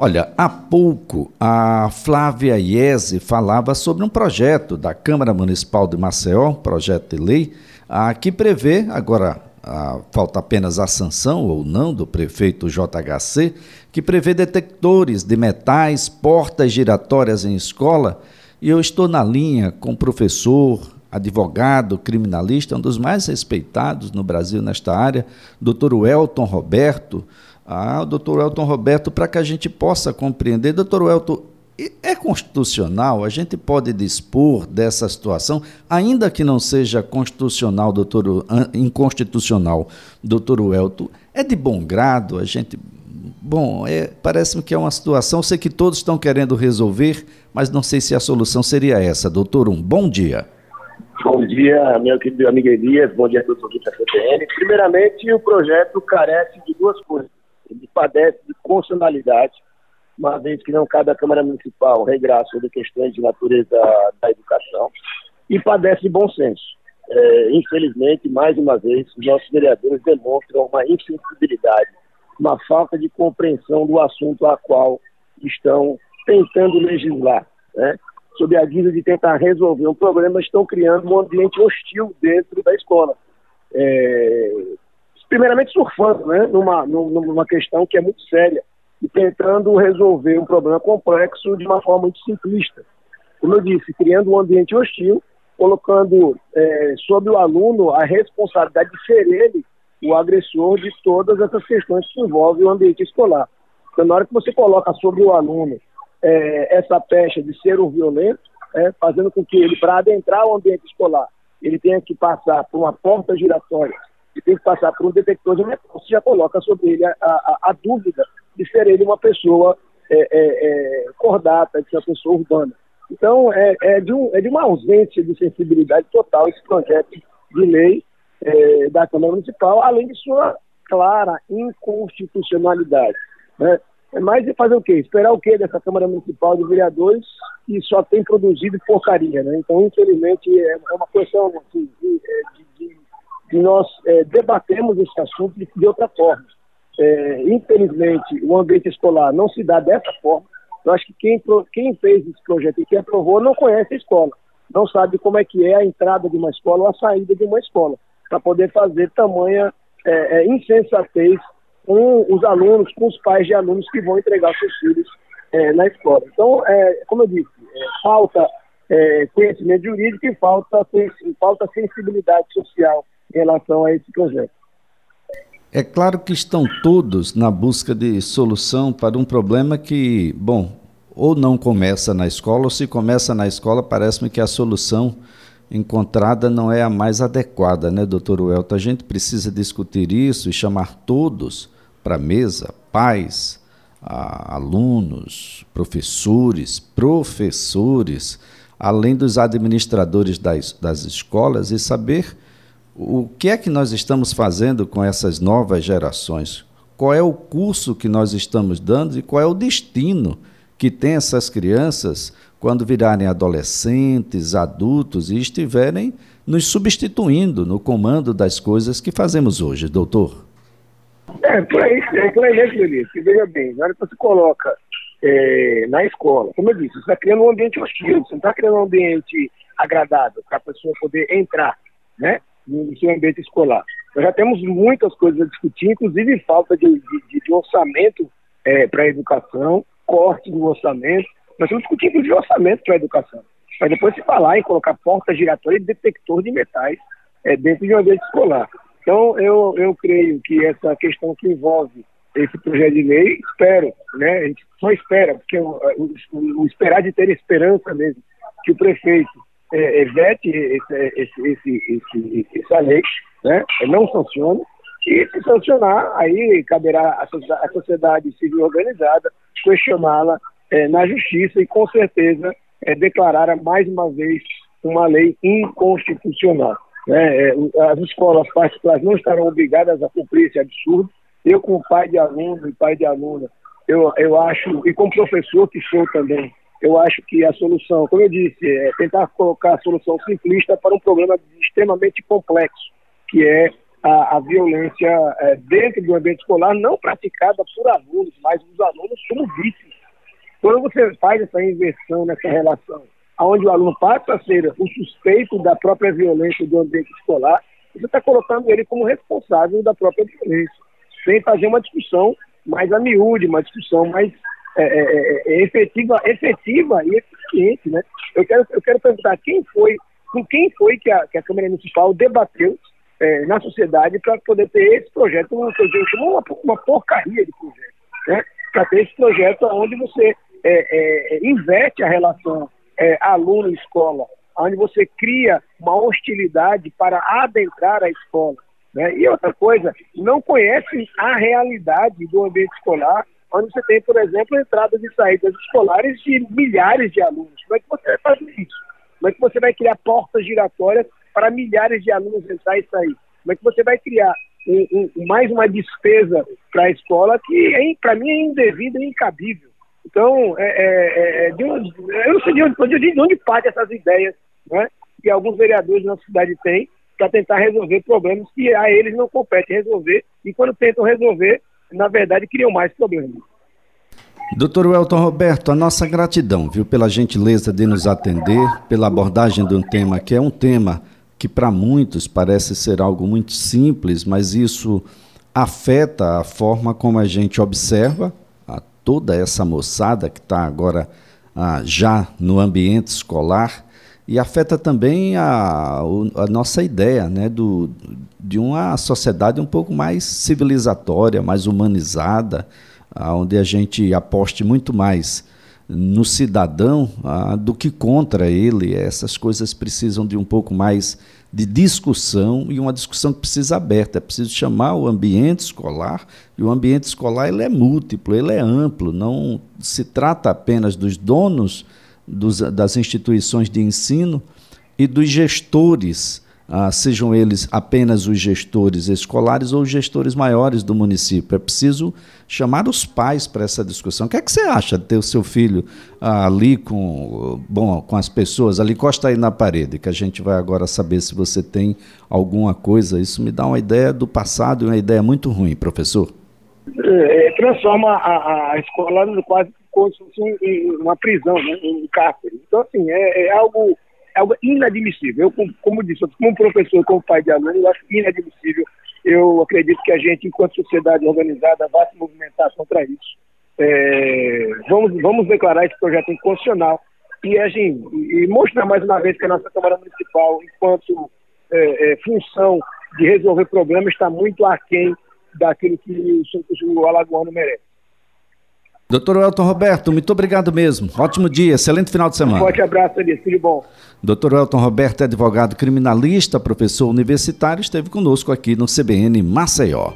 Olha, há pouco a Flávia Iese falava sobre um projeto da Câmara Municipal de Maceió, projeto de lei, a, que prevê, agora a, falta apenas a sanção ou não do prefeito JHC, que prevê detectores de metais, portas giratórias em escola, e eu estou na linha com o professor, advogado, criminalista, um dos mais respeitados no Brasil nesta área, doutor Welton Roberto, ah, doutor Elton Roberto, para que a gente possa compreender. Doutor Elton, é constitucional? A gente pode dispor dessa situação, ainda que não seja constitucional, doutor, inconstitucional, doutor Elton, é de bom grado a gente. Bom, é, parece-me que é uma situação, sei que todos estão querendo resolver, mas não sei se a solução seria essa. Doutor, um bom dia. Bom dia, meu querido amigo Elias, bom dia a todos os da CPN. Primeiramente, o projeto carece de duas coisas ele padece de constitucionalidade, uma vez que não cabe à Câmara Municipal regrar sobre questões de natureza da educação, e padece de bom senso. É, infelizmente, mais uma vez, os nossos vereadores demonstram uma insensibilidade, uma falta de compreensão do assunto a qual estão tentando legislar. Né? Sob a guisa de tentar resolver um problema, estão criando um ambiente hostil dentro da escola. É, primeiramente surfando, né, numa, numa questão que é muito séria e tentando resolver um problema complexo de uma forma muito simplista. Como eu disse, criando um ambiente hostil, colocando é, sobre o aluno a responsabilidade de ser ele o agressor de todas essas questões que envolvem o ambiente escolar. Então, na hora que você coloca sobre o aluno é, essa pecha de ser o violento, é, fazendo com que ele, para adentrar o ambiente escolar, ele tenha que passar por uma porta giratória tem que passar por um detector de metal, você já coloca sobre ele a, a, a dúvida de ser ele uma pessoa é, é, é, cordata, de ser uma pessoa urbana. Então, é, é, de um, é de uma ausência de sensibilidade total esse projeto de lei é, da Câmara Municipal, além de sua clara inconstitucionalidade. Né? É mais de fazer o quê? Esperar o quê dessa Câmara Municipal de Vereadores que só tem produzido porcaria, né? Então, infelizmente, é uma questão assim, de, de, e nós é, debatemos esse assunto de, de outra forma. É, infelizmente, o ambiente escolar não se dá dessa forma. Eu acho que quem, quem fez esse projeto e quem aprovou não conhece a escola, não sabe como é que é a entrada de uma escola ou a saída de uma escola, para poder fazer tamanha é, é, insensatez com os alunos, com os pais de alunos que vão entregar seus filhos é, na escola. Então, é, como eu disse, é, falta é, conhecimento jurídico e falta, falta sensibilidade social em relação a esse projeto. É claro que estão todos na busca de solução para um problema que, bom, ou não começa na escola, ou se começa na escola, parece-me que a solução encontrada não é a mais adequada, né, doutor Welton? A gente precisa discutir isso e chamar todos para a mesa, pais, alunos, professores, professores, além dos administradores das, das escolas e saber o que é que nós estamos fazendo com essas novas gerações? Qual é o curso que nós estamos dando e qual é o destino que tem essas crianças quando virarem adolescentes, adultos e estiverem nos substituindo no comando das coisas que fazemos hoje, doutor? É, por aí, é por aí mesmo, Elias, que veja bem, na hora que você coloca é, na escola, como eu disse, você está criando um ambiente hostil, você não está criando um ambiente agradável para a pessoa poder entrar, né? No seu ambiente escolar. Nós já temos muitas coisas a discutir, inclusive falta de, de, de orçamento é, para a educação, corte do orçamento. Nós estamos discutindo de orçamento para a educação. Mas depois se falar em colocar porta giratória e detector de metais é, dentro de um ambiente escolar. Então, eu, eu creio que essa questão que envolve esse projeto de lei, espero, né? A gente só espera, porque o, o, o esperar de ter esperança mesmo, que o prefeito é, vete esse, esse, esse, esse, essa lei, né? não sancione, e se sancionar, aí caberá à sociedade civil organizada questioná-la é, na justiça e, com certeza, é, declarar mais uma vez uma lei inconstitucional. Né? É, as escolas particulares não estarão obrigadas a cumprir esse absurdo. Eu, como pai de aluno e pai de aluna, eu, eu acho, e como professor que sou também, eu acho que a solução, como eu disse, é tentar colocar a solução simplista para um problema extremamente complexo, que é a, a violência é, dentro do ambiente escolar, não praticada por alunos, mas os alunos como vítimas. Quando você faz essa inversão nessa relação, onde o aluno passa a ser o suspeito da própria violência do ambiente escolar, você está colocando ele como responsável da própria violência, sem fazer uma discussão mais a miúde, uma discussão mais é, é, é, é efetiva, efetiva e eficiente. Né? Eu, quero, eu quero perguntar quem foi, com quem foi que a, que a Câmara Municipal debateu é, na sociedade para poder ter esse projeto, um, uma, uma porcaria de projeto, né? para ter esse projeto onde você é, inverte a relação aluno-escola, onde você cria uma hostilidade para adentrar a escola. Né? E outra coisa, não conhece a realidade do ambiente escolar, onde você tem, por exemplo, entradas e saídas escolares de milhares de alunos. Como é que você vai fazer isso? Como é que você vai criar portas giratórias para milhares de alunos entrar e sair? Como é que você vai criar um, um, mais uma despesa para a escola que, é, para mim, é indevida e incabível? Então, é, é, é, é onde, eu não sei de onde, de onde parte essas ideias né, que alguns vereadores na cidade têm para tentar resolver problemas que a eles não compete resolver e quando tentam resolver, na verdade, criam mais problemas. Doutor Welton Roberto, a nossa gratidão, viu, pela gentileza de nos atender, pela abordagem de um tema que é um tema que para muitos parece ser algo muito simples, mas isso afeta a forma como a gente observa a toda essa moçada que está agora ah, já no ambiente escolar e afeta também a, a nossa ideia né, do, de uma sociedade um pouco mais civilizatória, mais humanizada, onde a gente aposte muito mais no cidadão ah, do que contra ele. Essas coisas precisam de um pouco mais de discussão e uma discussão que precisa aberta. É preciso chamar o ambiente escolar e o ambiente escolar ele é múltiplo, ele é amplo. Não se trata apenas dos donos dos, das instituições de ensino e dos gestores, ah, sejam eles apenas os gestores escolares ou os gestores maiores do município. É preciso chamar os pais para essa discussão. O que é que você acha de ter o seu filho ah, ali com, bom, com as pessoas? Ali costa aí na parede, que a gente vai agora saber se você tem alguma coisa. Isso me dá uma ideia do passado e uma ideia muito ruim, professor. É, transforma a, a escola quase como um, uma prisão, né? um cárcere. Então, assim, é, é algo, é algo inadmissível. Eu, como, como disse, como professor, como pai de aluno, eu acho inadmissível. Eu acredito que a gente, enquanto sociedade organizada, vai se movimentar contra isso. É, vamos, vamos declarar esse projeto inconstitucional e, assim, e mostrar mais uma vez que a nossa Câmara Municipal, enquanto é, é, função de resolver problemas, está muito aquém daquilo que o, o alagoano merece. Doutor Elton Roberto, muito obrigado mesmo. Ótimo dia, excelente final de semana. Um forte abraço, Elias. Tudo bom. Doutor Elton Roberto é advogado criminalista, professor universitário, esteve conosco aqui no CBN Maceió.